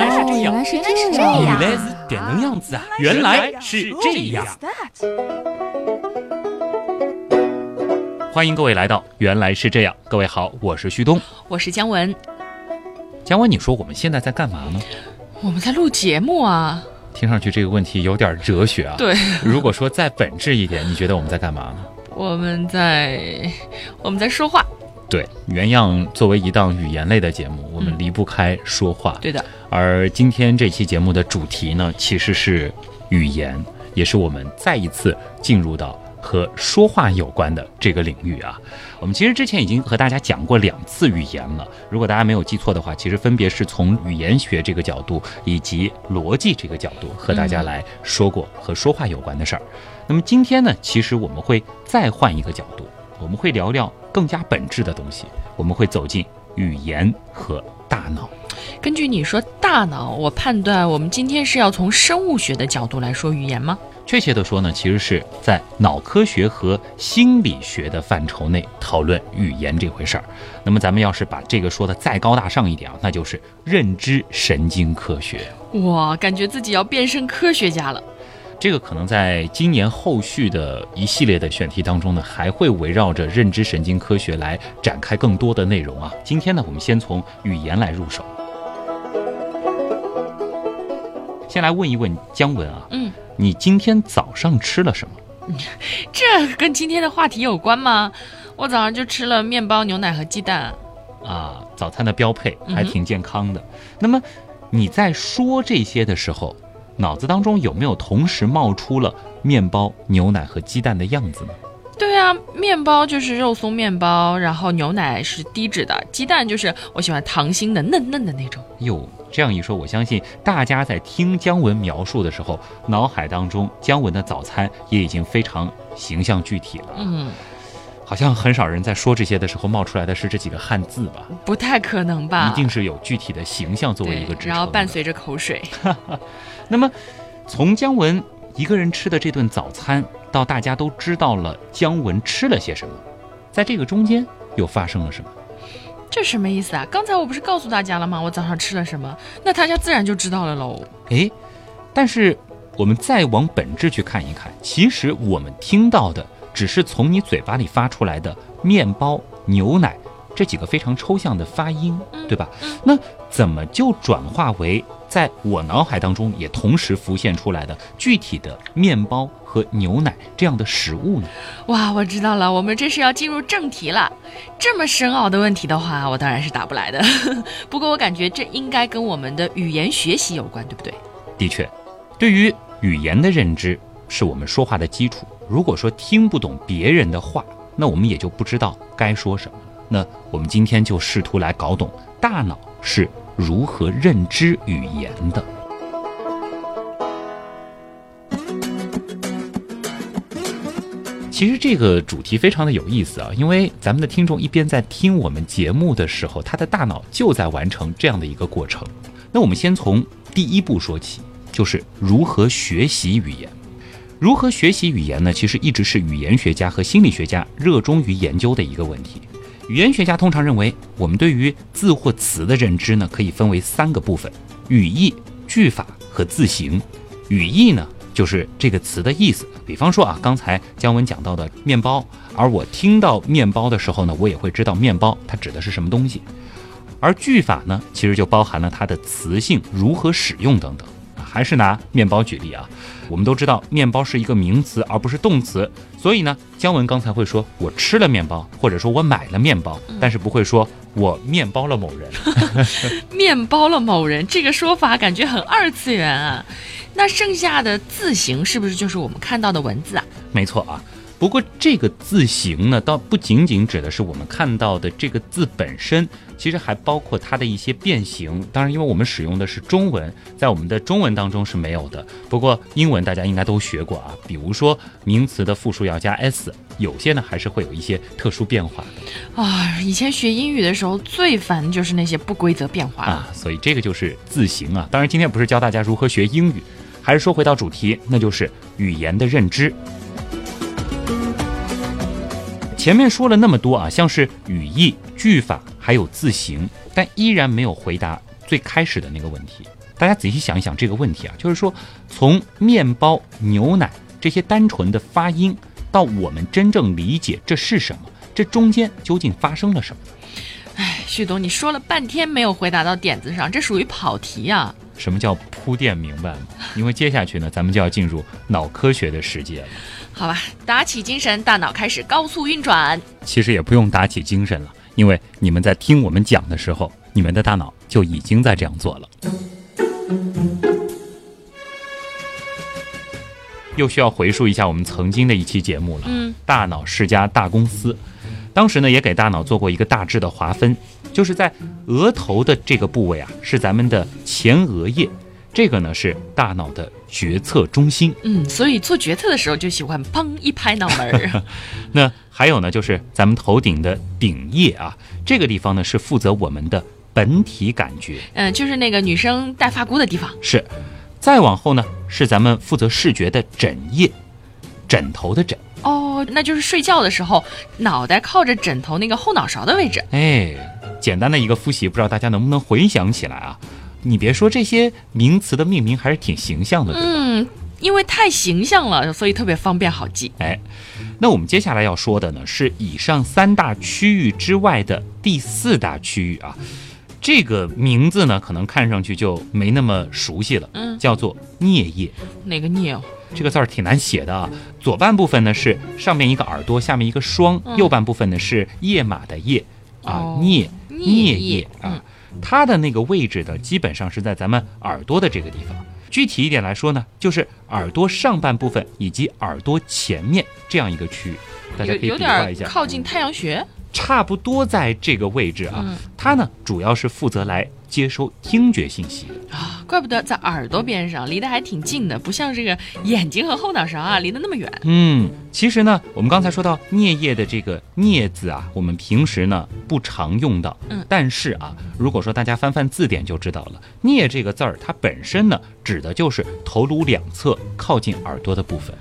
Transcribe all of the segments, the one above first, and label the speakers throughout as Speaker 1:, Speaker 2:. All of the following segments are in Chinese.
Speaker 1: 来是这样，
Speaker 2: 原来是这
Speaker 1: 原
Speaker 2: 样。
Speaker 1: 来是点能样子啊！原来是这样。欢迎各位来到《原来是这样》，各位好，我是旭东。
Speaker 3: 我是姜文，
Speaker 1: 姜文，你说我们现在在干嘛呢？
Speaker 3: 我们在录节目啊。
Speaker 1: 听上去这个问题有点哲学啊。
Speaker 3: 对，
Speaker 1: 如果说再本质一点，你觉得我们在干嘛呢？
Speaker 3: 我们在我们在说话。
Speaker 1: 对，原样作为一档语言类的节目，我们
Speaker 3: 嗯
Speaker 1: 离不开说话。
Speaker 3: 对的，
Speaker 1: 而今天这期节目的主题呢，其实是语言，也是我们再一次进入到和说话有关的这个领域啊。我们其实之前已经和大家讲过两次语言了，如果大家没有记错的话，其实分别是从语言学这个角度以及逻辑这个角度和大家来说过和说话有关的事儿。那么今天呢，其实我们会再换一个角度，我们会聊聊更加本质的东西，我们会走进语言和大脑。
Speaker 3: 根据你说大脑，我判断我们今天是要从生物学的角度来说语言吗？
Speaker 1: 确切的说呢，其实是在脑科学和心理学的范畴内讨论语言这回事儿。那么咱们要是把这个说的再高大上一点啊，那就是认知神经科学。
Speaker 3: 哇，感觉自己要变身科学家了。
Speaker 1: 这个可能在今年后续的一系列的选题当中呢，还会围绕着认知神经科学来展开更多的内容啊。今天呢，我们先从语言来入手。先来问一问姜文啊，
Speaker 3: 嗯，
Speaker 1: 你今天早上吃了什么？
Speaker 3: 这跟今天的话题有关吗？我早上就吃了面包、牛奶和鸡蛋。
Speaker 1: 啊，早餐的标配还挺健康的。那么你在说这些的时候，脑子当中有没有同时冒出了面包、牛奶和鸡蛋的样子呢？
Speaker 3: 对啊，面包就是肉松面包，然后牛奶是低脂的，鸡蛋就是我喜欢糖心的嫩嫩的那种。
Speaker 1: 哟，这样一说，我相信大家在听姜文描述的时候，脑海当中姜文的早餐也已经非常形象具体了。
Speaker 3: 嗯，
Speaker 1: 好像很少人在说这些的时候冒出来的是这几个汉字吧？
Speaker 3: 不太可能吧？
Speaker 1: 一定是有具体的形象作为一个支撑的。
Speaker 3: 对，然后伴随着口水。
Speaker 1: 那么，从姜文一个人吃的这顿早餐，到大家都知道了姜文吃了些什么，在这个中间又发生了什么？
Speaker 3: 这什么意思啊？刚才我不是告诉大家了吗？我早上吃了什么？那大家自然就知道了喽。
Speaker 1: 诶，但是我们再往本质去看一看，其实我们听到的只是从你嘴巴里发出来的面包、牛奶这几个非常抽象的发音，对吧？那怎么就转化为在我脑海当中也同时浮现出来的具体的面包和牛奶这样的食物呢？
Speaker 3: 哇，我知道了，我们这是要进入正题了。这么深奥的问题的话，我当然是答不来的。不过我感觉这应该跟我们的语言学习有关，对不对？
Speaker 1: 的确，对于语言的认知是我们说话的基础。如果说听不懂别人的话，那我们也就不知道该说什么。那我们今天就试图来搞懂大脑是如何认知语言的。其实这个主题非常的有意思啊，因为咱们的听众一边在听我们节目的时候，他的大脑就在完成这样的一个过程。那我们先从第一步说起，就是如何学习语言。如何学习语言呢？其实一直是语言学家和心理学家热衷于研究的一个问题。语言学家通常认为，我们对于字或词的认知呢，可以分为三个部分：语义、句法和字形。语义呢，就是这个词的意思。比方说啊，刚才姜文讲到的面包，而我听到面包的时候呢，我也会知道面包它指的是什么东西。而句法呢，其实就包含了它的词性如何使用等等。啊还是拿面包举例啊，我们都知道面包是一个名词而不是动词，所以呢，姜文刚才会说我吃了面包，或者说我买了面包，但是不会说我面包了某人。
Speaker 3: 面包了某人这个说法感觉很二次元啊。那剩下的字形是不是就是我们看到的文字啊？
Speaker 1: 没错啊。不过这个字形呢，倒不仅仅指的是我们看到的这个字本身，其实还包括它的一些变形。当然，因为我们使用的是中文，在我们的中文当中是没有的。不过英文大家应该都学过啊，比如说名词的复数要加 s，有些呢还是会有一些特殊变化的
Speaker 3: 啊，以前学英语的时候最烦就是那些不规则变化。
Speaker 1: 啊。所以这个就是字形啊。当然，今天不是教大家如何学英语，还是说回到主题，那就是语言的认知。前面说了那么多啊，像是语义、句法，还有字形，但依然没有回答最开始的那个问题：大家仔细想一想这个问题啊，就是说从面包、牛奶这些单纯的发音，到我们真正理解这是什么，这中间究竟发生了什么？
Speaker 3: 哎，旭东，你说了半天没有回答到点子上，这属于跑题呀、
Speaker 1: 什么叫铺垫明白吗？因为接下去呢，咱们就要进入脑科学的世界了。
Speaker 3: 好吧，打起精神，大脑开始高速运转。
Speaker 1: 其实也不用打起精神了，因为你们在听我们讲的时候，你们的大脑就已经在这样做了。又需要回溯一下我们曾经的一期节目了。
Speaker 3: 嗯，
Speaker 1: 大脑是家大公司，当时呢也给大脑做过一个大致的划分，就是在额头的这个部位啊，是咱们的前额叶，这个呢是大脑的决策中心。
Speaker 3: 嗯，所以做决策的时候就喜欢砰一拍脑门儿。
Speaker 1: 那还有呢，就是咱们头顶的顶叶啊，这个地方呢是负责我们的本体感觉，
Speaker 3: 嗯，就是那个女生戴发箍的地方。
Speaker 1: 是。再往后呢，是咱们负责视觉的枕叶，枕头的枕。
Speaker 3: 哦，那就是睡觉的时候，脑袋靠着枕头那个后脑勺的位置。
Speaker 1: 哎，简单的一个复习，不知道大家能不能回想起来啊？你别说这些名词的命名还是挺形象的，对吧？
Speaker 3: 嗯，因为太形象了，所以特别方便好记。
Speaker 1: 哎，那我们接下来要说的呢，是以上三大区域之外的第四大区域啊。这个名字呢，可能看上去就没那么熟悉了，
Speaker 3: 嗯
Speaker 1: 叫做颞叶。
Speaker 3: 哪个颞哦？
Speaker 1: 这个字儿挺难写的啊。左半部分呢是上面一个耳朵，下面一个双；
Speaker 3: 嗯
Speaker 1: 右半部分呢是叶马的叶啊，
Speaker 3: 哦
Speaker 1: 颞
Speaker 3: 颞叶
Speaker 1: 啊。它的那个位置呢，基本上是在咱们耳朵的这个地方。具体一点来说呢，就是耳朵上半部分以及耳朵前面这样一个区域，大家可以比划一下，
Speaker 3: 点靠近太阳穴。
Speaker 1: 差不多在这个位置啊。
Speaker 3: 嗯
Speaker 1: 它呢主要是负责来接收听觉信息的。
Speaker 3: 啊，怪不得在耳朵边上，离得还挺近的，不像这个眼睛和后脑勺啊，离得那么远。
Speaker 1: 嗯，其实呢，我们刚才说到颞叶的这个“颞”字啊，我们平时呢不常用到。
Speaker 3: 嗯
Speaker 1: 但是啊，如果说大家翻翻字典就知道了，“颞”这个字儿它本身呢指的就是头颅两侧靠近耳朵的部分。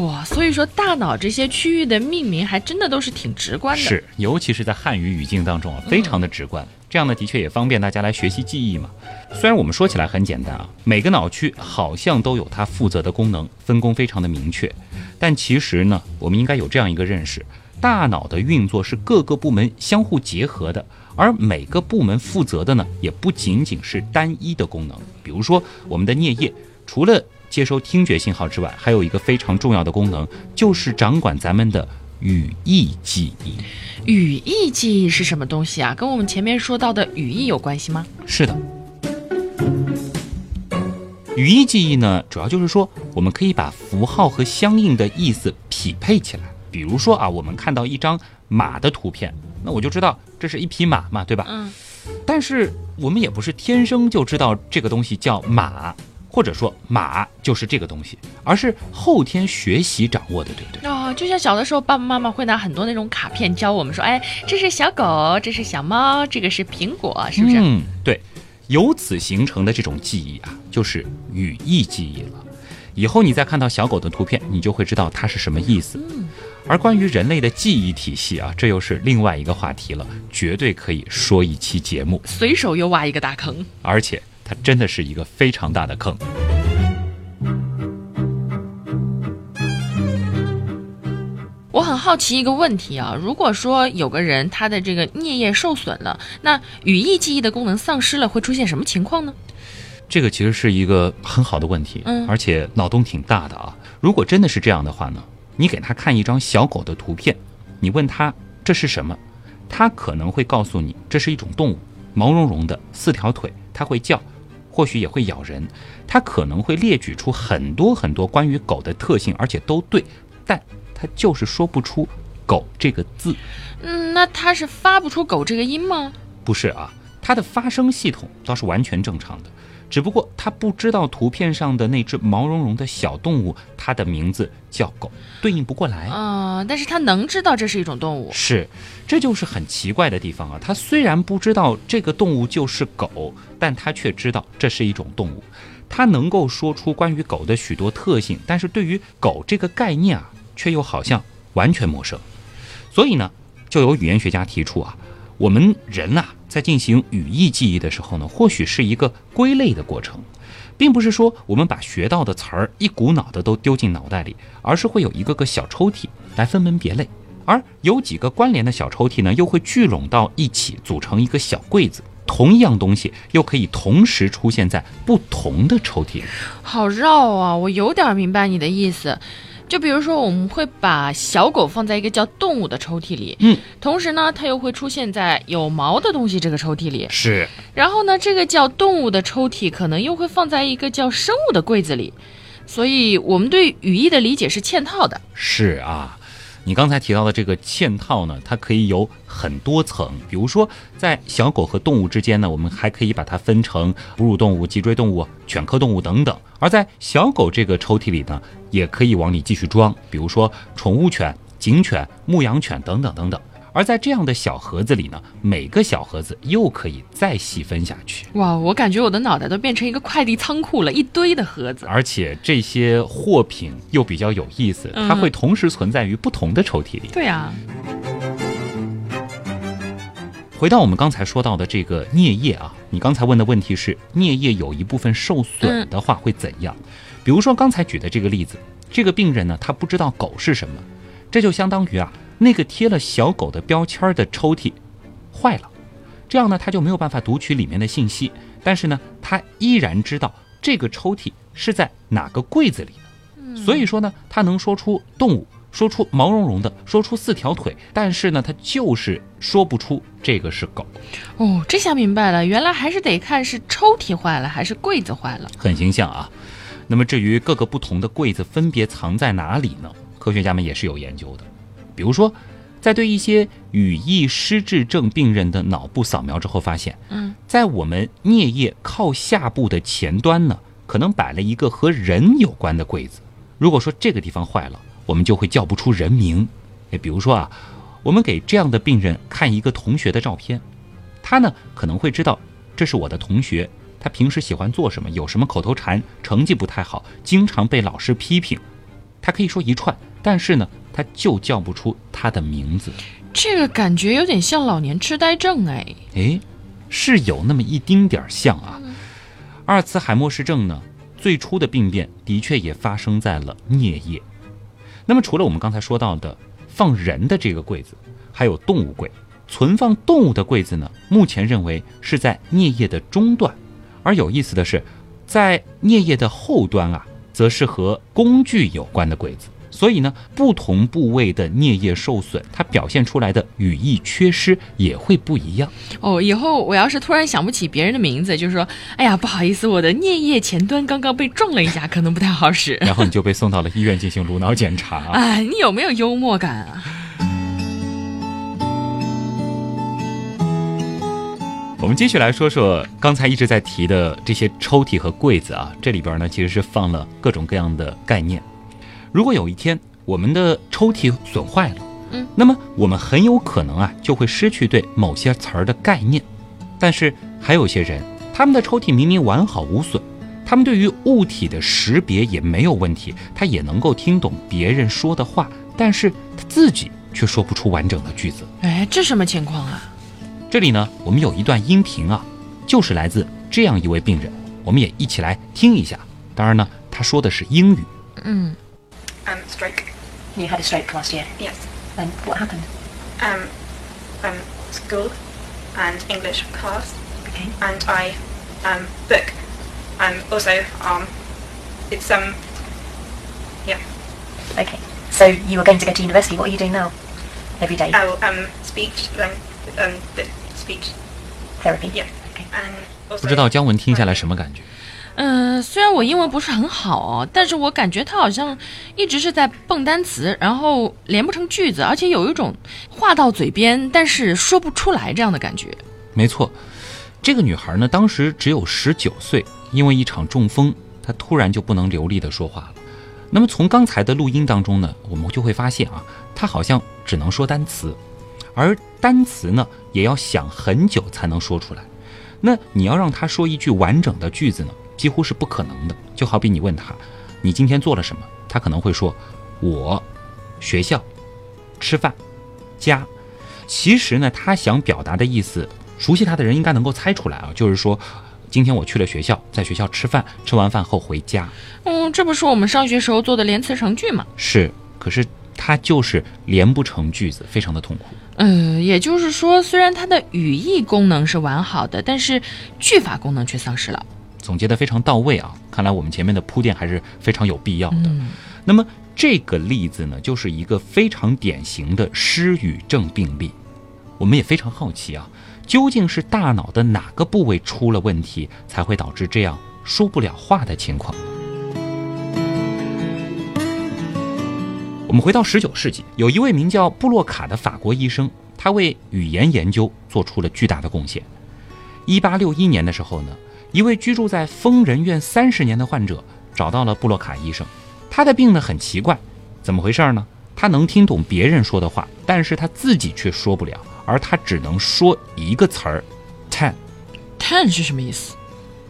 Speaker 3: 哇，所以说大脑这些区域的命名还真的都是挺直观的。
Speaker 1: 是，尤其是在汉语语境当中啊，非常的直观。这样呢，的确也方便大家来学习记忆嘛。虽然我们说起来很简单啊，每个脑区好像都有它负责的功能，分工非常的明确，但其实呢，我们应该有这样一个认识：大脑的运作是各个部门相互结合的，而每个部门负责的呢，也不仅仅是单一的功能。比如说，我们的颞叶除了接收听觉信号之外，还有一个非常重要的功能，就是掌管咱们的语义记忆。
Speaker 3: 语义记忆是什么东西啊？跟我们前面说到的语义有关系吗？
Speaker 1: 是的，语义记忆呢，主要就是说，我们可以把符号和相应的意思匹配起来。比如说啊，我们看到一张马的图片，那我就知道这是一匹马嘛，对吧？
Speaker 3: 嗯，
Speaker 1: 但是我们也不是天生就知道这个东西叫马，或者说马就是这个东西，而是后天学习掌握的，对不对？
Speaker 3: 哦，就像小的时候，爸爸妈妈会拿很多那种卡片教我们说，哎，这是小狗，这是小猫，这个是苹果，是不是？
Speaker 1: 嗯，对，由此形成的这种记忆啊，就是语义记忆了。以后你再看到小狗的图片，你就会知道它是什么意思。
Speaker 3: 嗯
Speaker 1: 而关于人类的记忆体系啊，这又是另外一个话题了，绝对可以说一期节目，
Speaker 3: 随手又挖一个大坑。
Speaker 1: 而且它真的是一个非常大的坑。
Speaker 3: 我很好奇一个问题啊，如果说有个人他的这个颞叶受损了，那语义记忆的功能丧失了，会出现什么情况呢？
Speaker 1: 这个其实是一个很好的问题，
Speaker 3: 嗯
Speaker 1: 而且脑洞挺大的啊。如果真的是这样的话呢，你给他看一张小狗的图片，你问他这是什么，他可能会告诉你这是一种动物，毛茸茸的，四条腿，它会叫，或许也会咬人，他可能会列举出很多很多关于狗的特性，而且都对，但他就是说不出“狗”这个字。
Speaker 3: 嗯，那他是发不出“狗”这个音吗？
Speaker 1: 不是啊，它的发声系统倒是完全正常的，只不过他不知道图片上的那只毛茸茸的小动物，它的名字叫狗，对应不过来。
Speaker 3: 嗯、但是他能知道这是一种动物。
Speaker 1: 是，这就是很奇怪的地方啊。他虽然不知道这个动物就是狗，但他却知道这是一种动物。他能够说出关于狗的许多特性，但是对于狗这个概念啊，却又好像完全陌生。所以呢，就有语言学家提出啊，我们人呐、在进行语义记忆的时候呢，或许是一个归类的过程。并不是说我们把学到的词儿一股脑的都丢进脑袋里，而是会有一个个小抽屉来分门别类，而有几个关联的小抽屉呢，又会聚拢到一起组成一个小柜子。同一样东西又可以同时出现在不同的抽屉里。
Speaker 3: 好绕啊！我有点明白你的意思。就比如说，我们会把小狗放在一个叫动物的抽屉里，
Speaker 1: 嗯，
Speaker 3: 同时呢，它又会出现在有毛的东西这个抽屉里，
Speaker 1: 是。
Speaker 3: 然后呢，这个叫动物的抽屉可能又会放在一个叫生物的柜子里，所以我们对语义的理解是嵌套的。
Speaker 1: 是啊。你刚才提到的这个嵌套呢，它可以有很多层。比如说，在小狗和动物之间呢，我们还可以把它分成哺乳动物、脊椎动物、犬科动物等等。而在小狗这个抽屉里呢，也可以往里继续装，比如说宠物犬、警犬、牧羊犬等等等等。而在这样的小盒子里呢，每个小盒子又可以再细分下去。
Speaker 3: 哇，我感觉我的脑袋都变成一个快递仓库了，一堆的盒子。
Speaker 1: 而且这些货品又比较有意思，它会同时存在于不同的抽屉里。
Speaker 3: 对啊。
Speaker 1: 回到我们刚才说到的这个颞叶啊，你刚才问的问题是颞叶有一部分受损的话会怎样？比如说刚才举的这个例子，这个病人呢，他不知道狗是什么，这就相当于啊。那个贴了小狗的标签的抽屉坏了，这样呢，他就没有办法读取里面的信息。但是呢，他依然知道这个抽屉是在哪个柜子里的。所以说呢，他能说出动物，说出毛茸茸的，说出四条腿，但是呢，他就是说不出这个是狗。
Speaker 3: 哦，这下明白了，原来还是得看是抽屉坏了还是柜子坏了。
Speaker 1: 很形象啊。那么至于各个不同的柜子分别藏在哪里呢？科学家们也是有研究的。比如说，在对一些语义失智症病人的脑部扫描之后，发现，
Speaker 3: 嗯，
Speaker 1: 在我们颞叶靠下部的前端呢，可能摆了一个和人有关的柜子。如果说这个地方坏了，我们就会叫不出人名。诶，比如说啊，我们给这样的病人看一个同学的照片，他呢可能会知道这是我的同学，他平时喜欢做什么，有什么口头禅，成绩不太好，经常被老师批评，他可以说一串。但是呢，他就叫不出他的名字，
Speaker 3: 这个感觉有点像老年痴呆症哎。
Speaker 1: 哎，是有那么一丁点儿像啊。阿尔茨海默氏症呢，最初的病变的确也发生在了颞叶。那么除了我们刚才说到的放人的这个柜子，还有动物柜，存放动物的柜子呢，目前认为是在颞叶的中段。而有意思的是，在颞叶的后端啊，则是和工具有关的柜子。所以呢，不同部位的颞叶受损，它表现出来的语义缺失也会不一样。
Speaker 3: 哦，以后我要是突然想不起别人的名字，就是说，哎呀，不好意思，我的颞叶前端刚刚被撞了一下，可能不太好使。
Speaker 1: 然后你就被送到了医院进行颅脑检查。
Speaker 3: 哎，你有没有幽默感啊？
Speaker 1: 我们继续来说说刚才一直在提的这些抽屉和柜子啊，这里边呢其实是放了各种各样的概念。如果有一天我们的抽屉损坏了，
Speaker 3: 嗯，
Speaker 1: 那么我们很有可能啊就会失去对某些词儿的概念。但是还有些人，他们的抽屉明明完好无损，他们对于物体的识别也没有问题，他也能够听懂别人说的话，但是他自己却说不出完整的句子。
Speaker 3: 哎，这什么情况啊？
Speaker 1: 这里呢，我们有一段音频啊，就是来自这样一位病人，我们也一起来听一下。当然呢，他说的是英语。
Speaker 3: 嗯。
Speaker 2: um, stroke.
Speaker 4: You had a stroke last year?
Speaker 2: Yes.
Speaker 4: And what happened?
Speaker 2: Um, um, school and English class.
Speaker 4: Okay.
Speaker 2: And I, um, book. Um, also, um, it's, um, yeah.
Speaker 4: Okay. So you were going to go to university. What are you doing now? Every day?
Speaker 2: Oh, um, speech, um, um, the speech.
Speaker 4: Therapy?
Speaker 2: Yeah.
Speaker 4: Okay.
Speaker 2: And
Speaker 1: 不
Speaker 2: also,
Speaker 1: 知道姜文听下来什么感觉？
Speaker 3: 嗯，虽然我英文不是很好哦，但是我感觉他好像一直是在蹦单词，然后连不成句子，而且有一种话到嘴边但是说不出来这样的感觉。
Speaker 1: 没错，这个女孩呢，当时只有十九岁，因为一场中风，她突然就不能流利的说话了。那么从刚才的录音当中呢，我们就会发现啊，她好像只能说单词，而单词呢，也要想很久才能说出来。那你要让她说一句完整的句子呢？几乎是不可能的。就好比你问他，你今天做了什么？他可能会说，我，学校，吃饭，家。其实呢，他想表达的意思，熟悉他的人应该能够猜出来啊，就是说，今天我去了学校，在学校吃饭，吃完饭后回家。
Speaker 3: 嗯，这不是我们上学时候做的连词成句吗？
Speaker 1: 是，可是他就是连不成句子，非常的痛苦。
Speaker 3: 呃，也就是说，虽然它的语义功能是完好的，但是句法功能却丧失了。
Speaker 1: 总结的非常到位啊！看来我们前面的铺垫还是非常有必要的。
Speaker 3: 嗯
Speaker 1: 那么这个例子呢，就是一个非常典型的失语症病例。我们也非常好奇啊，究竟是大脑的哪个部位出了问题，才会导致这样说不了话的情况？我们回到十九世纪，有一位名叫布洛卡的法国医生，他为语言研究做出了巨大的贡献。一八六一年的时候呢，一位居住在疯人院三十年的患者找到了布洛卡医生。他的病呢很奇怪，怎么回事呢？他能听懂别人说的话，但是他自己却说不了，而他只能说一个词儿，ten。
Speaker 3: ten 是什么意思？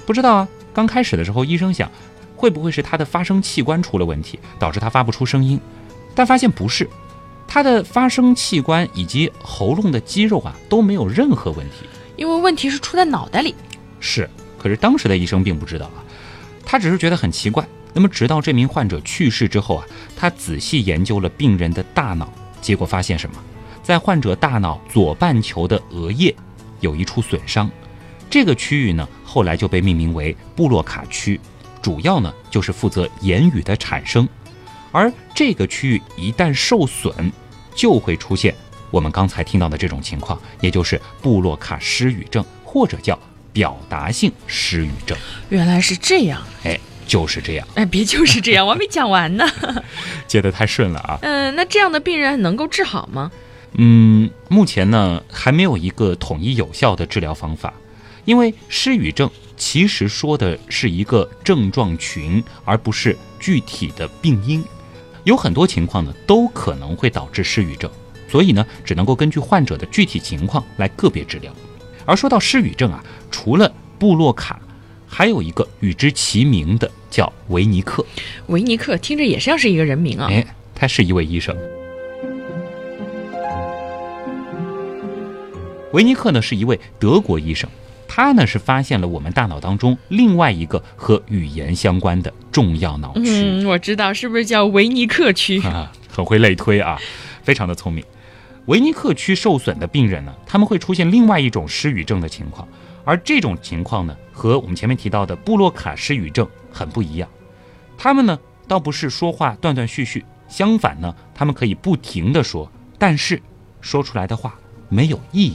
Speaker 1: 不知道啊。刚开始的时候，医生想，会不会是他的发声器官出了问题，导致他发不出声音？但发现不是，他的发声器官以及喉咙的肌肉啊都没有任何问题。
Speaker 3: 因为问题是出在脑袋里。
Speaker 1: 是，可是当时的医生并不知道啊，他只是觉得很奇怪。那么，直到这名患者去世之后啊，他仔细研究了病人的大脑，结果发现什么？在患者大脑左半球的额叶有一处损伤，这个区域呢，后来就被命名为布洛卡区，主要呢就是负责言语的产生。而这个区域一旦受损，就会出现我们刚才听到的这种情况，也就是布洛卡失语症，或者叫表达性失语症。
Speaker 3: 原来是这样。
Speaker 1: 哎，就是这样，
Speaker 3: 哎，别就是这样，我还没讲完呢。
Speaker 1: 接得太顺了啊。
Speaker 3: 嗯，那这样的病人能够治好吗？
Speaker 1: 嗯，目前呢还没有一个统一有效的治疗方法，因为失语症其实说的是一个症状群，而不是具体的病因。有很多情况呢都可能会导致失语症，所以呢只能够根据患者的具体情况来个别治疗。而说到失语症啊，除了布洛卡，还有一个与之齐名的叫维尼克。
Speaker 3: 维尼克听着也像是一个人名啊。
Speaker 1: 哎，他是一位医生。维尼克呢是一位德国医生，他呢是发现了我们大脑当中另外一个和语言相关的重要脑区。
Speaker 3: 嗯，我知道，是不是叫维尼克区？
Speaker 1: 啊，很会类推啊，非常的聪明。维尼克区受损的病人呢，他们会出现另外一种失语症的情况，而这种情况呢，和我们前面提到的布洛卡失语症很不一样。他们呢，倒不是说话断断续续，相反呢，他们可以不停地说，但是说出来的话没有意义。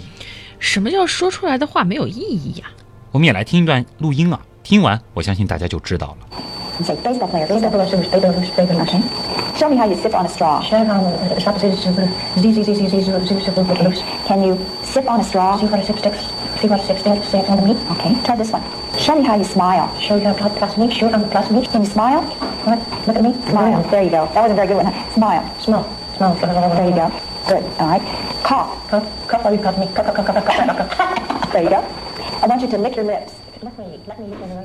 Speaker 3: 什么叫说出来的话没有意义呀、
Speaker 1: 我们也来听一段录音啊，听完我相信大家就知道了。
Speaker 5: You say baseball player, baseball player, baseball player. Okay. Show me how you sip on a straw. Can you sip on a straw? See what a sip sticks. See what a sip sticks. Say it on the meat. Okay. Try this one. Show me how you smile. Show you how plus meat. Show I'm plus meat. Can you smile? What? Look at me. Smile. There you go. That was a very good one. Smile. Smile. Smile. There you go. Good. All right. Cough. Cough. Cough while you cough me. Cough, cough, cough, cough, cough. There you go. I want you to lick your lips.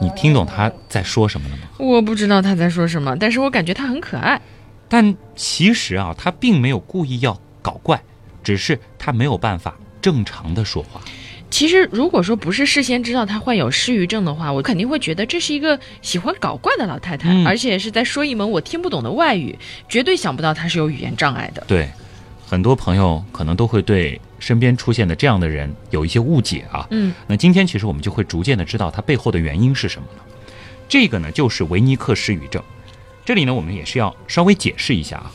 Speaker 1: 你听懂他在说什么了吗？
Speaker 3: 我不知道他在说什么，但是我感觉他很可爱。
Speaker 1: 但其实啊，他并没有故意要搞怪，只是他没有办法正常的说话。
Speaker 3: 其实，如果说不是事先知道他患有失语症的话，我肯定会觉得这是一个喜欢搞怪的老太太，
Speaker 1: 嗯
Speaker 3: 而且是在说一门我听不懂的外语，绝对想不到她是有语言障碍的。
Speaker 1: 对，很多朋友可能都会对身边出现的这样的人有一些误解啊。
Speaker 3: 嗯，
Speaker 1: 那今天其实我们就会逐渐的知道它背后的原因是什么了。这个呢，就是维尼克失语症。这里呢，我们也是要稍微解释一下啊。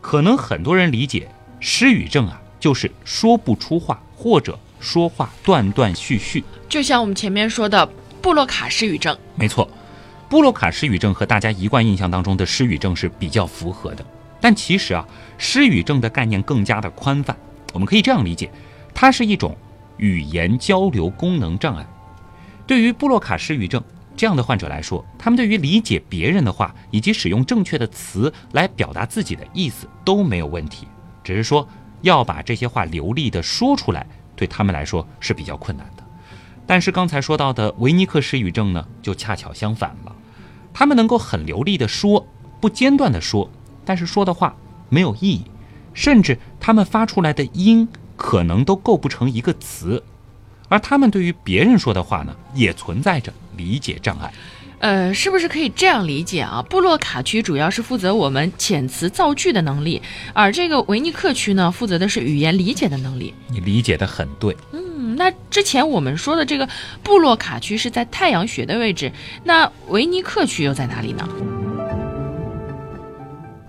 Speaker 1: 可能很多人理解失语症啊，就是说不出话或者说话断断续续。
Speaker 3: 就像我们前面说的布洛卡失语症，
Speaker 1: 没错，布洛卡失语症和大家一贯印象当中的失语症是比较符合的。但其实啊，失语症的概念更加的宽泛，我们可以这样理解，它是一种语言交流功能障碍。对于布洛卡失语症这样的患者来说，他们对于理解别人的话以及使用正确的词来表达自己的意思都没有问题，只是说要把这些话流利的说出来，对他们来说是比较困难的。但是刚才说到的维尼克失语症呢，就恰巧相反了，他们能够很流利的说，不间断的说，但是说的话没有意义，甚至他们发出来的音可能都构不成一个词。而他们对于别人说的话呢，也存在着理解障碍。
Speaker 3: 呃，是不是可以这样理解啊？布洛卡区主要是负责我们遣词造句的能力，而这个维尼克区呢，负责的是语言理解的能力。
Speaker 1: 你理解的很对。
Speaker 3: 嗯，那之前我们说的这个布洛卡区是在太阳穴的位置，那维尼克区又在哪里呢？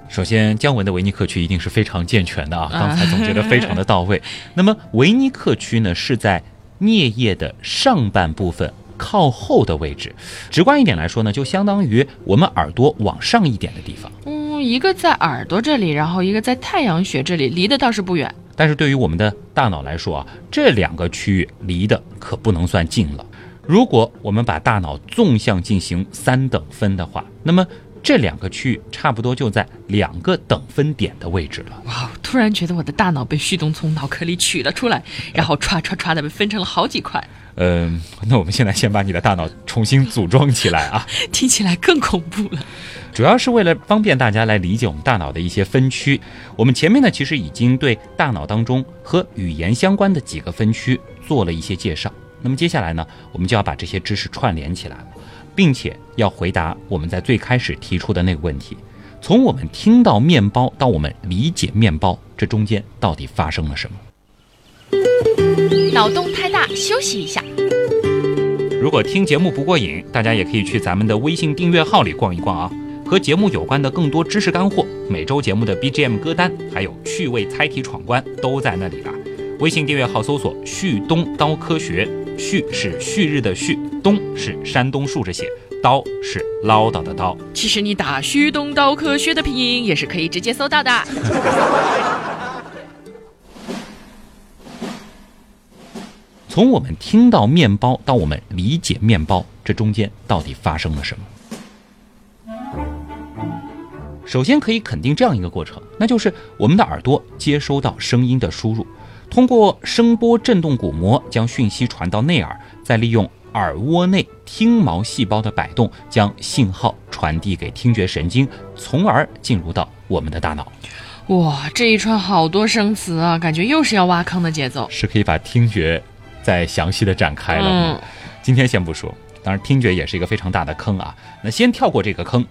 Speaker 1: 首先，姜文的维尼克区一定是非常健全的啊，
Speaker 3: 啊
Speaker 1: 刚才总结的非常的到位。那么维尼克区呢，是在颞叶的上半部分靠后的位置，直观一点来说呢，就相当于我们耳朵往上一点的地方。
Speaker 3: 嗯，一个在耳朵这里，然后一个在太阳穴这里，离得倒是不远。
Speaker 1: 但是对于我们的大脑来说啊，这两个区域离的可不能算近了。如果我们把大脑纵向进行三等分的话，那么这两个区域差不多就在两个等分点的位置了。
Speaker 3: 哇，突然觉得我的大脑被旭东从脑壳里取了出来，然后歘歘歘的被分成了好几块，
Speaker 1: 嗯，那我们现在先把你的大脑重新组装起来啊，
Speaker 3: 听起来更恐怖了。
Speaker 1: 主要是为了方便大家来理解我们大脑的一些分区。我们前面呢，其实已经对大脑当中和语言相关的几个分区做了一些介绍。那么接下来呢，我们就要把这些知识串联起来了，并且要回答我们在最开始提出的那个问题：从我们听到面包到我们理解面包，这中间到底发生了什么？
Speaker 3: 脑洞太大，休息一下。
Speaker 1: 如果听节目不过瘾，大家也可以去咱们的微信订阅号里逛一逛啊。和节目有关的更多知识干货，每周节目的 BGM 歌单，还有趣味猜题闯关都在那里啦。微信订阅号搜索“旭东刀科学”，旭是旭日的旭，东是山东竖着写，刀是唠叨的刀。
Speaker 3: 其实你打旭东刀科学的拼音也是可以直接搜到的。
Speaker 1: 从我们听到面包到我们理解面包，这中间到底发生了什么？首先可以肯定这样一个过程，那就是我们的耳朵接收到声音的输入，通过声波振动鼓膜将讯息传到内耳，再利用耳蜗内听毛细胞的摆动，将信号传递给听觉神经，从而进入到我们的大脑。
Speaker 3: 哇，这一串好多生词啊，感觉又是要挖坑的节奏。
Speaker 1: 是可以把听觉再详细的展开了。
Speaker 3: 嗯，
Speaker 1: 今天先不说，当然听觉也是一个非常大的坑啊。那先跳过这个坑，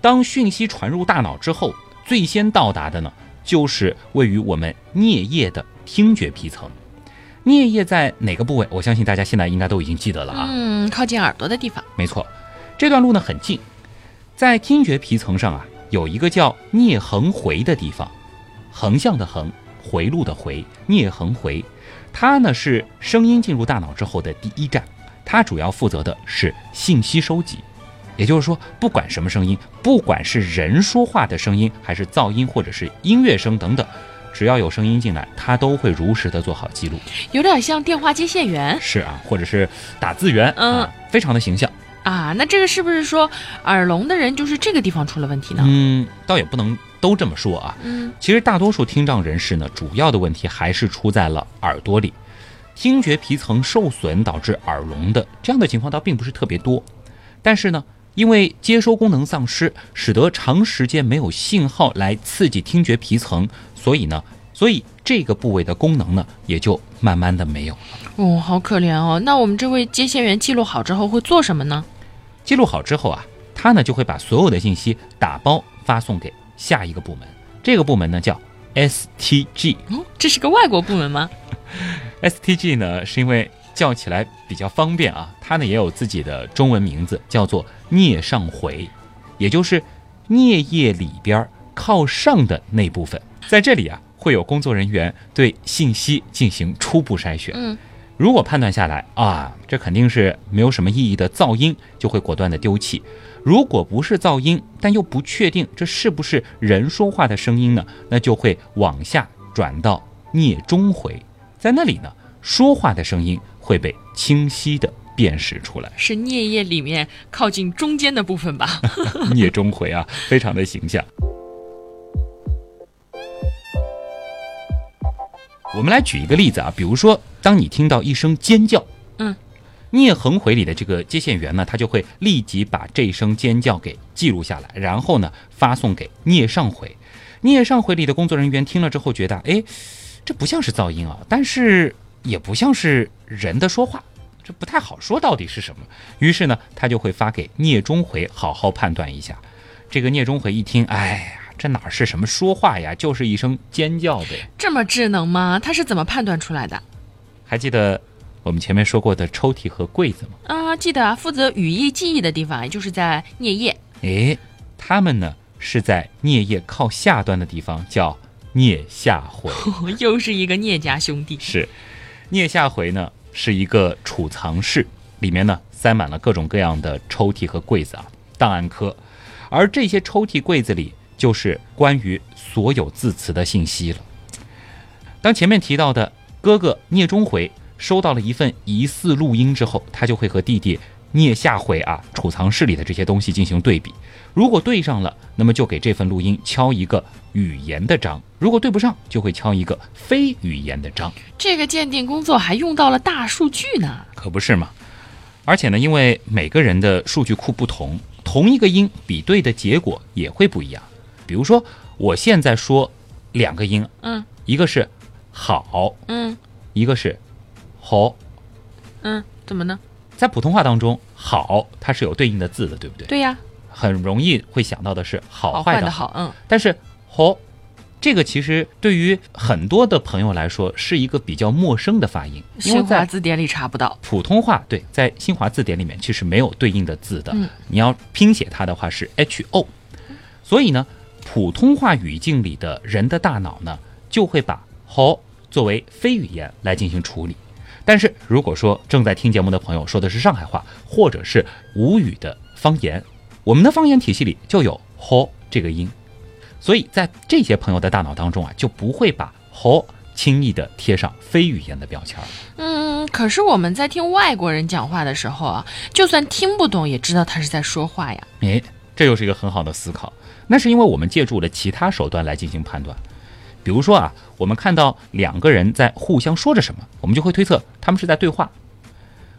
Speaker 1: 当讯息传入大脑之后，最先到达的呢，就是位于我们颞叶的听觉皮层。颞叶在哪个部位？我相信大家现在应该都已经记得了啊。
Speaker 3: 嗯，靠近耳朵的地方。
Speaker 1: 没错，这段路呢很近，在听觉皮层上啊，有一个叫颞横回的地方，横向的横，回路的回，颞横回，它呢是声音进入大脑之后的第一站，它主要负责的是信息收集。也就是说，不管什么声音，不管是人说话的声音，还是噪音，或者是音乐声等等，只要有声音进来，他都会如实的做好记录。
Speaker 3: 有点像电话接线员
Speaker 1: 是啊，或者是打字员，
Speaker 3: 嗯
Speaker 1: 啊，非常的形象。
Speaker 3: 啊。那这个是不是说耳聋的人就是这个地方出了问题呢？
Speaker 1: 嗯，倒也不能都这么说啊。
Speaker 3: 嗯，
Speaker 1: 其实大多数听障人士呢，主要的问题还是出在了耳朵里，听觉皮层受损导致耳聋的这样的情况倒并不是特别多，但是呢，因为接收功能丧失，使得长时间没有信号来刺激听觉皮层，所以呢，所以这个部位的功能呢，也就慢慢的没有了。
Speaker 3: 哦，好可怜哦。那我们这位接线员记录好之后会做什么呢？
Speaker 1: 记录好之后啊，他呢就会把所有的信息打包发送给下一个部门，这个部门呢叫 STG。
Speaker 3: 哦，这是个外国部门吗？
Speaker 1: STG 呢，是因为叫起来比较方便啊，它呢也有自己的中文名字，叫做颞上回，也就是颞叶里边儿靠上的那部分。在这里啊，会有工作人员对信息进行初步筛选。
Speaker 3: 嗯，
Speaker 1: 如果判断下来啊，这肯定是没有什么意义的噪音，就会果断的丢弃。如果不是噪音，但又不确定这是不是人说话的声音呢，那就会往下转到颞中回，在那里呢，说话的声音会被清晰的辨识出来。
Speaker 3: 是颞叶里面靠近中间的部分吧？
Speaker 1: 颞中回啊，非常的形象。我们来举一个例子啊，比如说，当你听到一声尖叫，
Speaker 3: 嗯，
Speaker 1: 聂恒回里的这个接线员呢，他就会立即把这声尖叫给记录下来，然后呢发送给聂上回。聂上回里的工作人员听了之后觉得，哎，这不像是噪音啊，但是也不像是人的说话，这不太好说到底是什么。于是呢，他就会发给聂中回好好判断一下。这个聂中回一听，哎呀，这哪是什么说话呀，就是一声尖叫呗。
Speaker 3: 这么智能吗？他是怎么判断出来的？
Speaker 1: 还记得我们前面说过的抽屉和柜子吗？
Speaker 3: 啊，记得啊，负责语义记忆的地方，也就是在颞叶。
Speaker 1: 诶，他们呢是在颞叶靠下端的地方，叫颞下回。
Speaker 3: 又是一个聂家兄弟。
Speaker 1: 是，颞下回呢是一个储藏室，里面呢塞满了各种各样的抽屉和柜子啊，档案科。而这些抽屉柜子里，就是关于所有字词的信息了。当前面提到的哥哥聂中回收到了一份疑似录音之后，他就会和弟弟聂下回啊储藏室里的这些东西进行对比。如果对上了，那么就给这份录音敲一个语言的章；如果对不上，就会敲一个非语言的章。
Speaker 3: 这个鉴定工作还用到了大数据呢。
Speaker 1: 可不是嘛？而且呢，因为每个人的数据库不同，同一个音比对的结果也会不一样。比如说，我现在说两个音，
Speaker 3: 嗯
Speaker 1: 一个是好，
Speaker 3: 嗯
Speaker 1: 一个是好。
Speaker 3: 嗯，怎么呢？
Speaker 1: 在普通话当中，好它是有对应的字的，对不对？
Speaker 3: 对呀，
Speaker 1: 很容易会想到的是好
Speaker 3: 好
Speaker 1: 坏的
Speaker 3: 好，嗯，
Speaker 1: 但是好这个其实对于很多的朋友来说是一个比较陌生的发音，因为
Speaker 3: 新华
Speaker 1: 在
Speaker 3: 字典里查不到。
Speaker 1: 普通话对，在新华字典里面其实没有对应的字的。
Speaker 3: 嗯
Speaker 1: 你要拼写它的话是 H O，所以呢，普通话语境里的人的大脑呢，就会把好作为非语言来进行处理。但是如果说正在听节目的朋友说的是上海话或者是吴语的方言，我们的方言体系里就有好这个音，所以在这些朋友的大脑当中啊，就不会把好轻易的贴上非语言的标签儿。
Speaker 3: 嗯，可是我们在听外国人讲话的时候啊，就算听不懂，也知道他是在说话呀。
Speaker 1: 诶，这又是一个很好的思考。那是因为我们借助了其他手段来进行判断，比如说啊，我们看到两个人在互相说着什么，我们就会推测他们是在对话，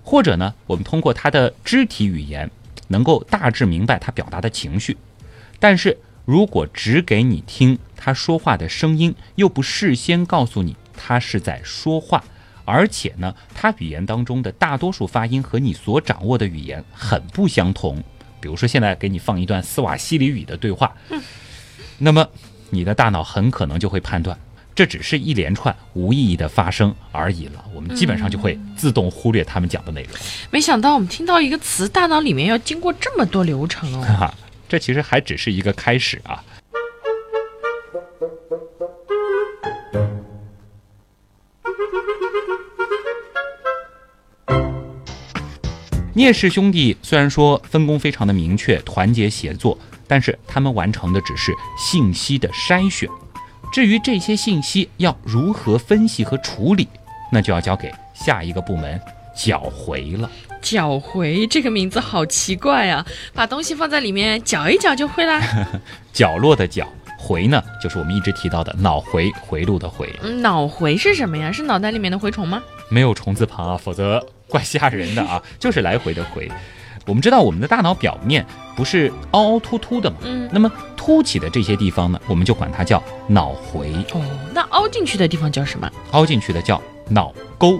Speaker 1: 或者呢，我们通过他的肢体语言能够大致明白他表达的情绪。但是如果只给你听他说话的声音，又不事先告诉你他是在说话，而且呢，他语言当中的大多数发音和你所掌握的语言很不相同。比如说，现在给你放一段斯瓦西里语的对话，那么你的大脑很可能就会判断，这只是一连串无意义的发生而已了。我们基本上就会自动忽略他们讲的内容。
Speaker 3: 没想到我们听到一个词，大脑里面要经过这么多流程哦。
Speaker 1: 哈哈，这其实还只是一个开始啊。聂氏兄弟虽然说分工非常的明确，团结协作，但是他们完成的只是信息的筛选。至于这些信息要如何分析和处理，那就要交给下一个部门缴回了。
Speaker 3: 搅回这个名字好奇怪啊，把东西放在里面搅一搅就会啦。
Speaker 1: 角落的角，回呢，就是我们一直提到的脑回回路的回，
Speaker 3: 嗯脑回是什么呀？是脑袋里面的蛔虫吗？
Speaker 1: 没有虫字旁啊，否则怪吓人的啊，就是来回的回。我们知道我们的大脑表面不是凹凹凸凸的嘛？
Speaker 3: 嗯，
Speaker 1: 那么凸起的这些地方呢，我们就管它叫脑回，
Speaker 3: 哦，那凹进去的地方叫什么？
Speaker 1: 凹进去的叫脑沟。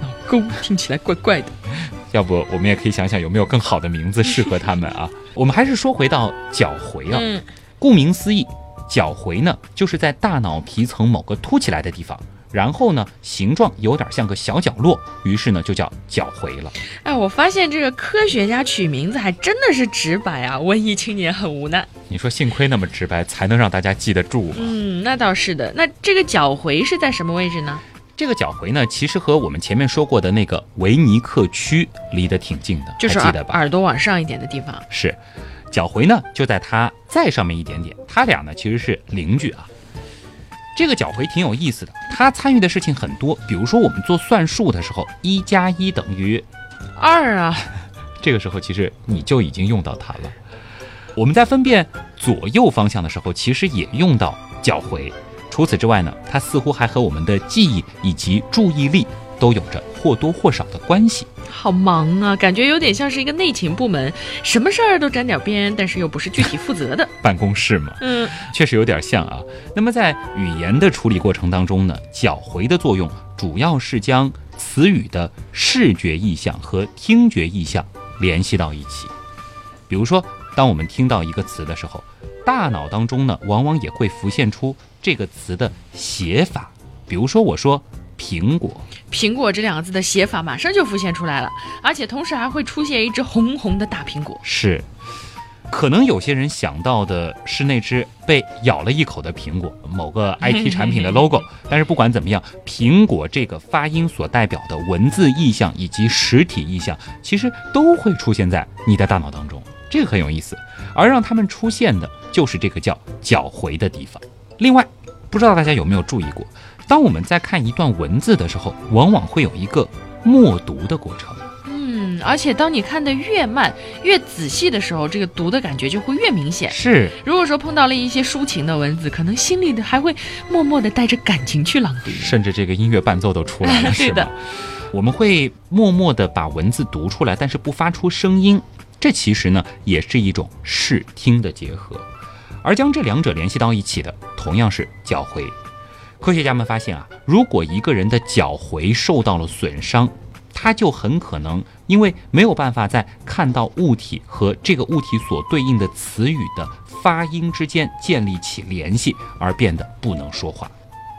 Speaker 3: 脑沟，听起来怪怪的。
Speaker 1: 要不我们也可以想想有没有更好的名字适合他们啊？我们还是说回到角回啊，
Speaker 3: 嗯，
Speaker 1: 顾名思义，角回呢就是在大脑皮层某个凸起来的地方，然后呢形状有点像个小角落，于是呢就叫角回了。
Speaker 3: 哎，我发现这个科学家取名字还真的是直白啊，文艺青年很无奈。
Speaker 1: 你说幸亏那么直白，才能让大家记得住嘛。
Speaker 3: 嗯，那倒是的。那这个角回是在什么位置呢？
Speaker 1: 这个角回呢，其实和我们前面说过的那个维尼克区离得挺近的，
Speaker 3: 就是耳
Speaker 1: 还记得吧？
Speaker 3: 耳朵往上一点的地方。
Speaker 1: 是，角回呢就在它再上面一点点，它俩呢其实是邻居啊。这个角回挺有意思的，它参与的事情很多，比如说我们做算术的时候，一加一等于，
Speaker 3: 二啊，
Speaker 1: 这个时候其实你就已经用到它了。我们在分辨左右方向的时候，其实也用到角回。除此之外呢，它似乎还和我们的记忆以及注意力都有着或多或少的关系。
Speaker 3: 好忙啊，感觉有点像是一个内勤部门，什么事儿都沾点边，但是又不是具体负责的。
Speaker 1: 办公室嘛，
Speaker 3: 嗯，
Speaker 1: 确实有点像啊。那么在语言的处理过程当中呢，角回的作用主要是将词语的视觉意象和听觉意象联系到一起。比如说，当我们听到一个词的时候，大脑当中呢，往往也会浮现出这个词的写法。比如说，我说苹果，
Speaker 3: 苹果这两个字的写法马上就浮现出来了，而且同时还会出现一只红红的大苹果。
Speaker 1: 是，可能有些人想到的是那只被咬了一口的苹果，某个 IT 产品的 logo。但是不管怎么样，苹果这个发音所代表的文字意象以及实体意象，其实都会出现在你的大脑当中，这个很有意思。而让他们出现的就是这个叫脚回的地方。另外，不知道大家有没有注意过，当我们在看一段文字的时候，往往会有一个默读的过程。
Speaker 3: 嗯，而且当你看得越慢、越仔细的时候，这个读的感觉就会越明显。
Speaker 1: 是，
Speaker 3: 如果说碰到了一些抒情的文字，可能心里的还会默默的带着感情去朗读。
Speaker 1: 甚至这个音乐伴奏都出来了，是的？我们会默默的把文字读出来，但是不发出声音，这其实呢也是一种视听的结合。而将这两者联系到一起的，同样是脚回。科学家们发现啊，如果一个人的脚回受到了损伤，他就很可能因为没有办法在看到物体和这个物体所对应的词语的发音之间建立起联系，而变得不能说话。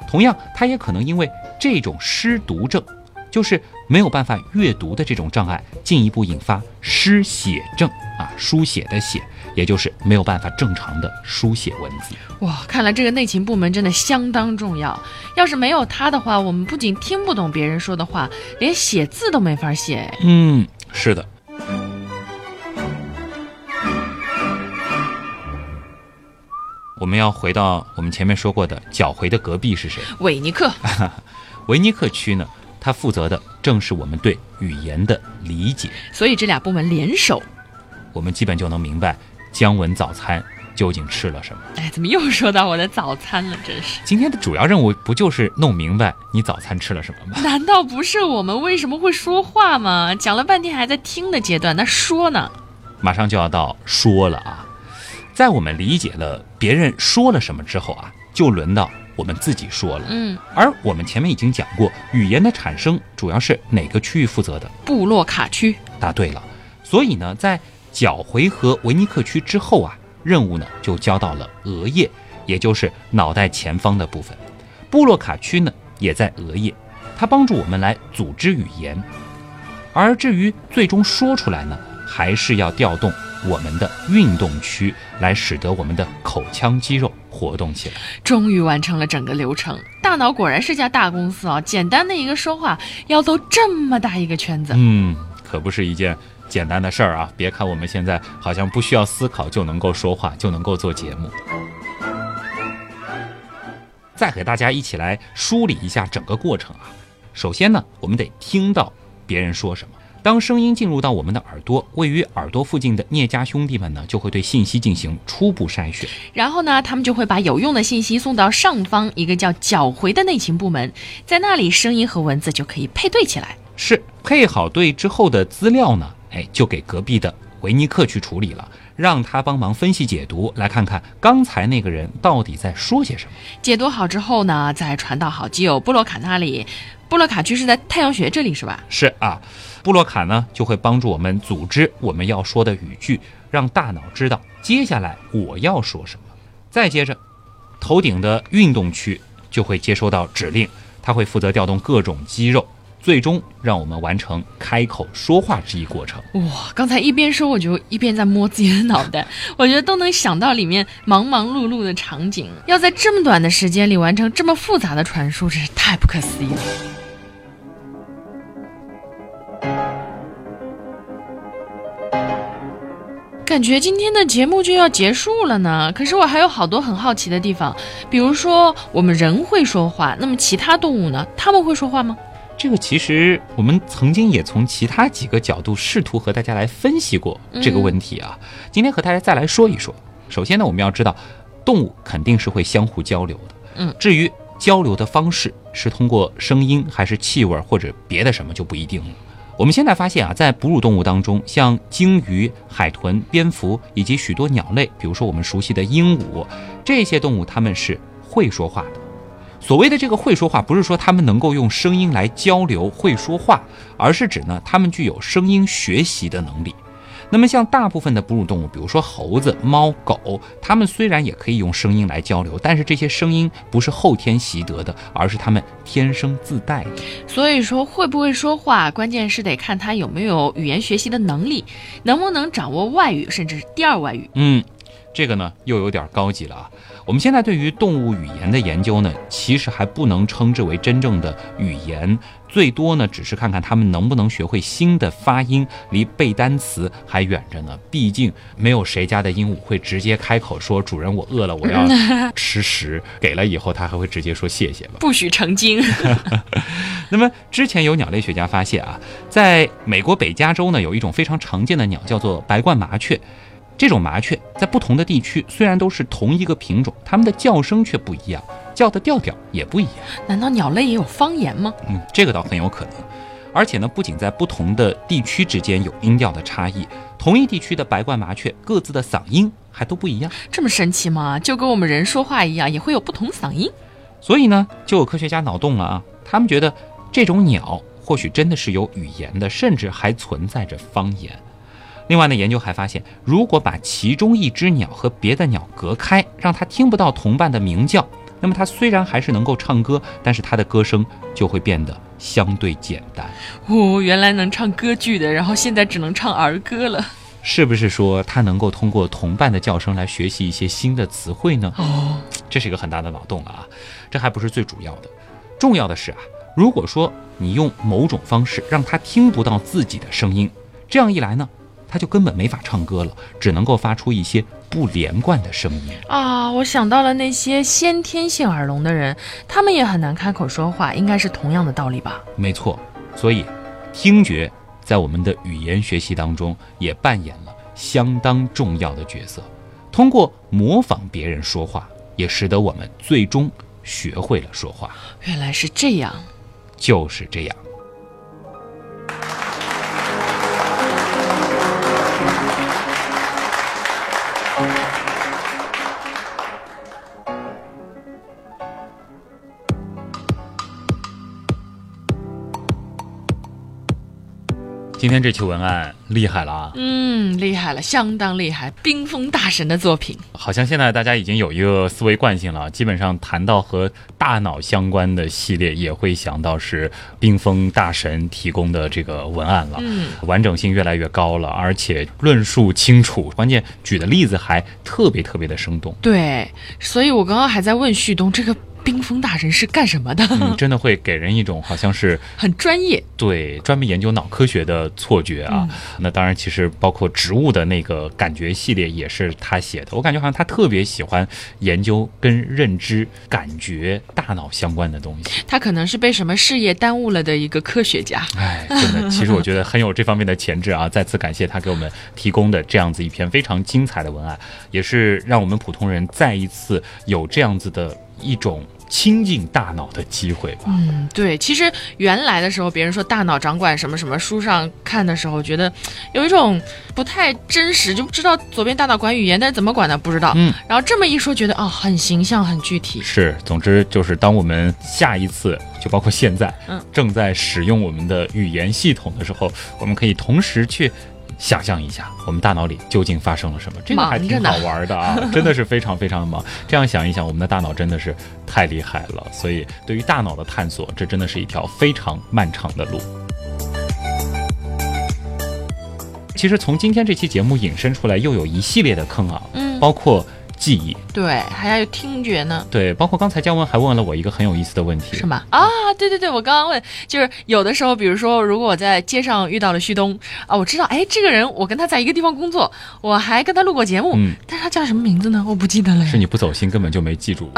Speaker 1: 同样，他也可能因为这种失读症，就是没有办法阅读的这种障碍，进一步引发失写症啊，书写的写，也就是没有办法正常的书写文字。
Speaker 3: 哇，看来这个内勤部门真的相当重要。要是没有它的话，我们不仅听不懂别人说的话，连写字都没法写。
Speaker 1: 嗯，是的。我们要回到我们前面说过的脚回的隔壁是谁？
Speaker 3: 维尼克，
Speaker 1: 维尼克区呢？他负责的正是我们对语言的理解。
Speaker 3: 所以这俩部门联手。
Speaker 1: 我们基本就能明白姜文早餐究竟吃了什么。
Speaker 3: 哎，怎么又说到我的早餐了？真是，
Speaker 1: 今天的主要任务不就是弄明白你早餐吃了什么吗？
Speaker 3: 难道不是我们为什么会说话吗？讲了半天还在听的阶段，那说呢？
Speaker 1: 马上就要到说了啊，在我们理解了别人说了什么之后啊，就轮到我们自己说了。
Speaker 3: 嗯，
Speaker 1: 而我们前面已经讲过，语言的产生主要是哪个区域负责的？
Speaker 3: 布洛卡区。
Speaker 1: 答对了。所以呢，在脚回合维尼克区之后啊，任务呢就交到了额叶，也就是脑袋前方的部分。布洛卡区呢也在额叶，它帮助我们来组织语言。而至于最终说出来呢，还是要调动我们的运动区，来使得我们的口腔肌肉活动起来。
Speaker 3: 终于完成了整个流程。大脑果然是家大公司啊！简单的一个说话，要走这么大一个圈子。
Speaker 1: 嗯，可不是一件简单的事儿啊！别看我们现在好像不需要思考就能够说话，就能够做节目。再和大家一起来梳理一下整个过程啊。首先呢，我们得听到别人说什么。当声音进入到我们的耳朵，位于耳朵附近的聂家兄弟们呢，就会对信息进行初步筛选。
Speaker 3: 然后呢，他们就会把有用的信息送到上方一个叫缴回的内勤部门，在那里声音和文字就可以配对起来。
Speaker 1: 是配好对之后的资料呢，哎，就给隔壁的维尼克去处理了，让他帮忙分析解读，来看看刚才那个人到底在说些什么。
Speaker 3: 解读好之后呢，再传到好基友布洛卡那里。布洛卡区是在太阳穴这里是吧？
Speaker 1: 是啊，布洛卡呢就会帮助我们组织我们要说的语句，让大脑知道接下来我要说什么。再接着，头顶的运动区就会接收到指令，它会负责调动各种肌肉，最终让我们完成开口说话这一过程。
Speaker 3: 哇，刚才一边说我就一边在摸自己的脑袋，我觉得都能想到里面忙忙碌碌的场景。要在这么短的时间里完成这么复杂的传输，真是太不可思议了。感觉今天的节目就要结束了呢，可是我还有好多很好奇的地方，比如说我们人会说话，那么其他动物呢？他们会说话吗？
Speaker 1: 这个其实我们曾经也从其他几个角度试图和大家来分析过这个问题啊。今天和大家再来说一说。首先呢，我们要知道，动物肯定是会相互交流的。
Speaker 3: 嗯，
Speaker 1: 至于交流的方式是通过声音还是气味或者别的什么就不一定了。我们现在发现啊，在哺乳动物当中，像鲸鱼、海豚、蝙蝠以及许多鸟类，比如说我们熟悉的鹦鹉，这些动物它们是会说话的。所谓的这个会说话，不是说他们能够用声音来交流会说话，而是指呢，他们具有声音学习的能力。那么，像大部分的哺乳动物，比如说猴子、猫、狗，它们虽然也可以用声音来交流，但是这些声音不是后天习得的，而是它们天生自带的。
Speaker 3: 所以说，会不会说话，关键是得看它有没有语言学习的能力，能不能掌握外语，甚至是第二外语。
Speaker 1: 嗯，这个呢又有点高级了啊。我们现在对于动物语言的研究呢，其实还不能称之为真正的语言，最多呢只是看看它们能不能学会新的发音，离背单词还远着呢。毕竟没有谁家的鹦鹉会直接开口说：“主人，我饿了，我要吃食。”给了以后，它还会直接说谢谢吧。
Speaker 3: 不许成精。
Speaker 1: 那么之前有鸟类学家发现啊，在美国北加州呢，有一种非常常见的鸟叫做白冠麻雀。这种麻雀在不同的地区虽然都是同一个品种，它们的叫声却不一样，叫的调调也不一样。
Speaker 3: 难道鸟类也有方言吗？
Speaker 1: 嗯，这个倒很有可能。而且呢，不仅在不同的地区之间有音调的差异，同一地区的白冠麻雀各自的嗓音还都不一样。
Speaker 3: 这么神奇吗？就跟我们人说话一样，也会有不同嗓音。
Speaker 1: 所以呢，就有科学家脑洞了啊，他们觉得这种鸟或许真的是有语言的，甚至还存在着方言。另外呢，研究还发现，如果把其中一只鸟和别的鸟隔开，让它听不到同伴的鸣叫，那么它虽然还是能够唱歌，但是它的歌声就会变得相对简单。
Speaker 3: 哦，原来能唱歌剧的，然后现在只能唱儿歌了。
Speaker 1: 是不是说它能够通过同伴的叫声来学习一些新的词汇呢？
Speaker 3: 哦，
Speaker 1: 这是一个很大的脑洞了啊！这还不是最主要的，重要的是啊，如果说你用某种方式让它听不到自己的声音，这样一来呢？他就根本没法唱歌了，只能够发出一些不连贯的声音
Speaker 3: 啊！我想到了那些先天性耳聋的人，他们也很难开口说话，应该是同样的道理吧？
Speaker 1: 没错，所以听觉在我们的语言学习当中也扮演了相当重要的角色。通过模仿别人说话，也使得我们最终学会了说话。
Speaker 3: 原来是这样，
Speaker 1: 就是这样。今天这期文案厉害了啊！
Speaker 3: 嗯，厉害了，相当厉害，冰封大神的作品。
Speaker 1: 好像现在大家已经有一个思维惯性了，基本上谈到和大脑相关的系列，也会想到是冰封大神提供的这个文案了。
Speaker 3: 嗯，
Speaker 1: 完整性越来越高了，而且论述清楚，关键举的例子还特别特别的生动。
Speaker 3: 对，所以我刚刚还在问旭东这个。冰封大神是干什么的？
Speaker 1: 嗯，真的会给人一种好像是
Speaker 3: 很专业，
Speaker 1: 对，专门研究脑科学的错觉啊。那当然，其实包括植物的那个感觉系列也是他写的。我感觉好像他特别喜欢研究跟认知、感觉、大脑相关的东西。
Speaker 3: 他可能是被什么事业耽误了的一个科学家。
Speaker 1: 哎，真的，其实我觉得很有这方面的潜质啊。再次感谢他给我们提供的这样子一篇非常精彩的文案，也是让我们普通人再一次有这样子的。一种亲近大脑的机会吧。
Speaker 3: 嗯，对，其实原来的时候，别人说大脑掌管什么什么，书上看的时候，觉得有一种不太真实，就不知道左边大脑管语言，但是怎么管的不知道。
Speaker 1: 嗯，
Speaker 3: 然后这么一说，觉得啊，很形象，很具体。
Speaker 1: 是，总之就是当我们下一次，就包括现在，
Speaker 3: 嗯，
Speaker 1: 正在使用我们的语言系统的时候，我们可以同时去。想象一下，我们大脑里究竟发生了什么？这个还挺好玩的啊，真的是非常非常的忙。这样想一想，我们的大脑真的是太厉害了。所以，对于大脑的探索，这真的是一条非常漫长的路。其实，从今天这期节目引申出来，又有一系列的坑啊，
Speaker 3: 嗯，
Speaker 1: 包括。记忆
Speaker 3: 对，还要有听觉呢。
Speaker 1: 对，包括刚才姜文还问了我一个很有意思的问题，
Speaker 3: 是吗？啊，对对对，我刚刚问，就是有的时候，比如说，如果我在街上遇到了旭东啊，我知道，哎，这个人我跟他在一个地方工作，我还跟他录过节目，
Speaker 1: 嗯，
Speaker 3: 但是他叫什么名字呢？我不记得了。
Speaker 1: 是你不走心，根本就没记住，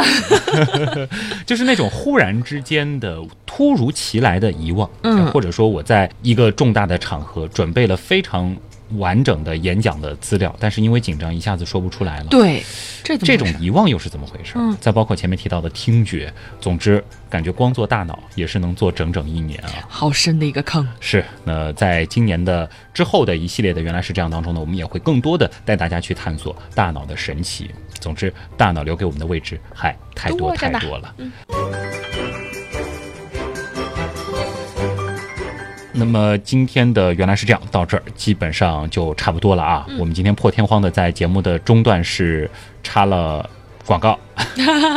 Speaker 1: 就是那种忽然之间的、突如其来的遗忘，
Speaker 3: 嗯，
Speaker 1: 或者说我在一个重大的场合准备了非常。完整的演讲的资料，但是因为紧张一下子说不出来了。
Speaker 3: 对，这
Speaker 1: 这种遗忘又是怎么回事？
Speaker 3: 嗯，
Speaker 1: 再包括前面提到的听觉，总之感觉光做大脑也是能做整整一年啊，
Speaker 3: 好深的一个坑。
Speaker 1: 是，那在今年的之后的一系列的原来是这样当中呢，我们也会更多的带大家去探索大脑的神奇。总之，大脑留给我们的位置还太多太多了。
Speaker 3: 嗯。
Speaker 1: 那么今天的原来是这样，到这儿基本上就差不多了啊。我们今天破天荒的在节目的中段是插了广告，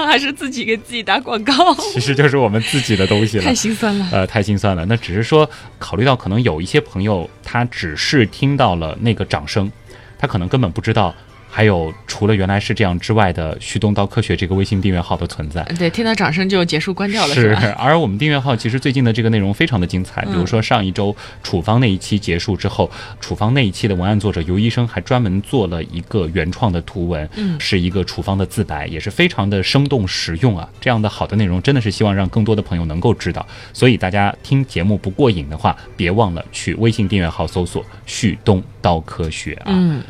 Speaker 3: 还 是自己给自己打广告，
Speaker 1: 其实就是我们自己的东西了
Speaker 3: 太。心酸了。
Speaker 1: 呃，太心酸了。那只是说，考虑到可能有一些朋友，他只是听到了那个掌声，他可能根本不知道还有除了原来是这样之外的旭东刀科学这个微信订阅号的存在。
Speaker 3: 对，听到掌声就结束关掉了，
Speaker 1: 是
Speaker 3: 吧？，
Speaker 1: 而我们订阅号其实最近的这个内容非常的精彩，比如说上一周处方那一期结束之后，处方那一期的文案作者尤医生还专门做了一个原创的图文，
Speaker 3: 嗯
Speaker 1: 是一个处方的自白，也是非常的生动实用啊。这样的好的内容真的是希望让更多的朋友能够知道，所以大家听节目不过瘾的话，别忘了去微信订阅号搜索“旭东刀科学”啊。
Speaker 3: 嗯，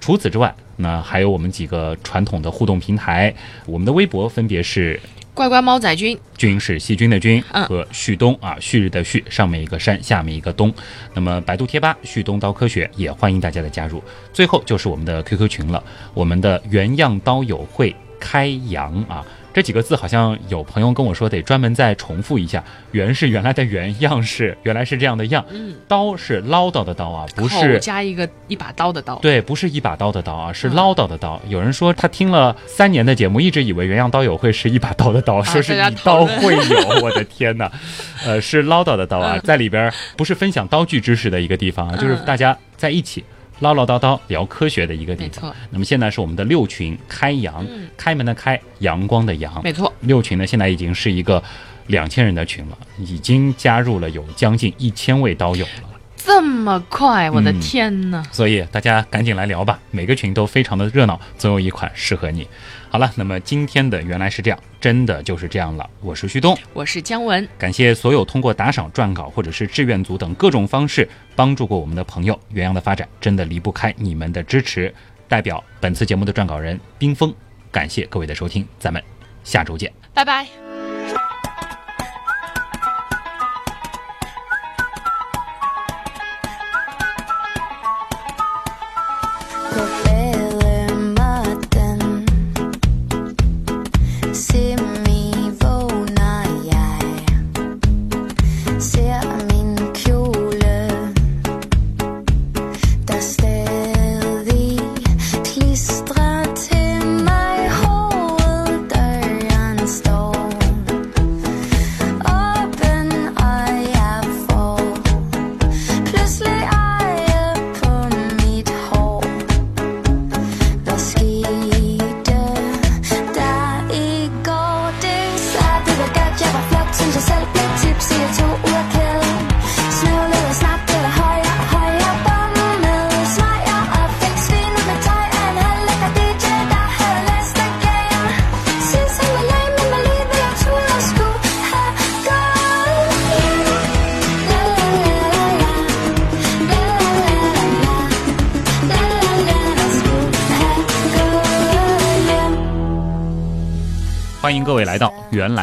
Speaker 1: 除此之外，那还有我们几个传统的互动平台，我们的微博分别是
Speaker 3: 乖乖猫仔君，
Speaker 1: 君是细菌的菌
Speaker 3: 嗯
Speaker 1: 和旭东啊，旭日的旭，上面一个山，下面一个东。那么百度贴吧旭东刀科学也欢迎大家的加入。最后就是我们的 QQ 群了，我们的原样刀友会开阳啊。这几个字好像有朋友跟我说得专门再重复一下，原是原来的原，样是原来是这样的样，
Speaker 3: 嗯，
Speaker 1: 刀是唠叨的刀啊，不是
Speaker 3: 加一个一把刀的刀，
Speaker 1: 对，不是一把刀的刀啊，是
Speaker 3: 嗯
Speaker 1: 唠叨的刀。有人说他听了三年的节目，一直以为原样刀友会是一把刀的刀，说是以刀会友，我的天哪！呃，是唠叨的刀啊
Speaker 3: 嗯，
Speaker 1: 在里边不是分享刀具知识的一个地方啊，就是
Speaker 3: 嗯
Speaker 1: 大家在一起。唠唠叨叨聊科学的一个地方。那么现在是我们的六群开阳，
Speaker 3: 嗯
Speaker 1: 开门的开，阳光的阳。
Speaker 3: 没错，
Speaker 1: 六群呢，现在已经是一个两千人的群了，已经加入了有将近一千位刀友了。
Speaker 3: 这么快，我的
Speaker 1: 嗯
Speaker 3: 天呐！
Speaker 1: 所以大家赶紧来聊吧，每个群都非常的热闹，总有一款适合你。好了，那么今天的原来是这样，真的就是这样了。我是旭东，
Speaker 3: 我是姜文，
Speaker 1: 感谢所有通过打赏、撰稿或者是志愿组等各种方式帮助过我们的朋友。原阳的发展真的离不开你们的支持。代表本次节目的撰稿人冰峰，感谢各位的收听，咱们下周见。
Speaker 3: 拜拜。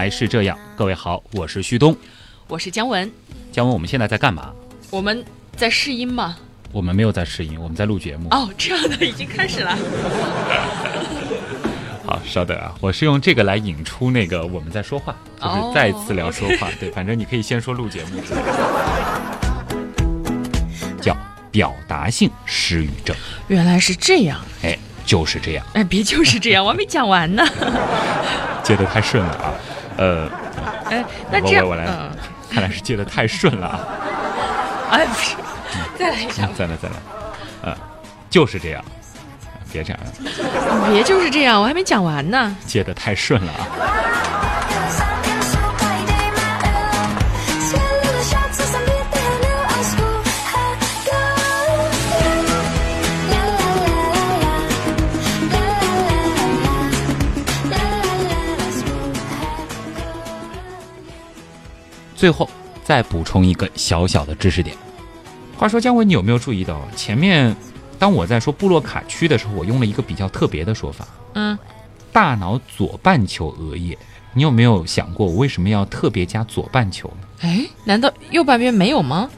Speaker 1: 是这样，各位好，我是旭东。
Speaker 3: 我是姜文，
Speaker 1: 姜文，我们现在在干嘛？
Speaker 3: 我们在试音吗？
Speaker 1: 我们没有在试音，我们在录节目。
Speaker 3: 哦，这样的已经开始了。
Speaker 1: 好，稍等啊，我是用这个来引出那个我们在说话，就是
Speaker 3: 哦
Speaker 1: 再次聊说话。对，反正你可以先说录节目叫表达性失语症。
Speaker 3: 原来是这样，
Speaker 1: 哎，就是这样，
Speaker 3: 哎，别就是这样，我还没讲完呢。
Speaker 1: 接的太顺了啊。呃，
Speaker 3: 哎，那这样，
Speaker 1: 我我来
Speaker 3: 嗯，
Speaker 1: 看来是接的太顺了啊。
Speaker 3: 哎，不是，再来一下
Speaker 1: 嗯，再来再来，呃，就是这样，别这样，
Speaker 3: 别就是这样，我还没讲完呢。
Speaker 1: 接的太顺了啊。最后再补充一个小小的知识点。话说姜文，你有没有注意到前面，当我在说布洛卡区的时候，我用了一个比较特别的说法
Speaker 3: 嗯，——
Speaker 1: 大脑左半球额叶。你有没有想过，我为什么要特别加左半球呢？
Speaker 3: 哎，难道右半边没有吗？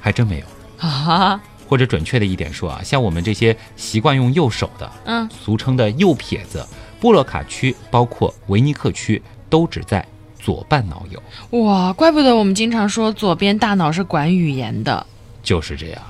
Speaker 1: 还真没有。
Speaker 3: 啊，
Speaker 1: 或者准确的一点说啊，像我们这些习惯用右手的，
Speaker 3: 嗯，
Speaker 1: 俗称的右撇子，布洛卡区包括维尼克区都只在左半脑有，
Speaker 3: 哇，怪不得我们经常说左边大脑是管语言的。
Speaker 1: 就是这样。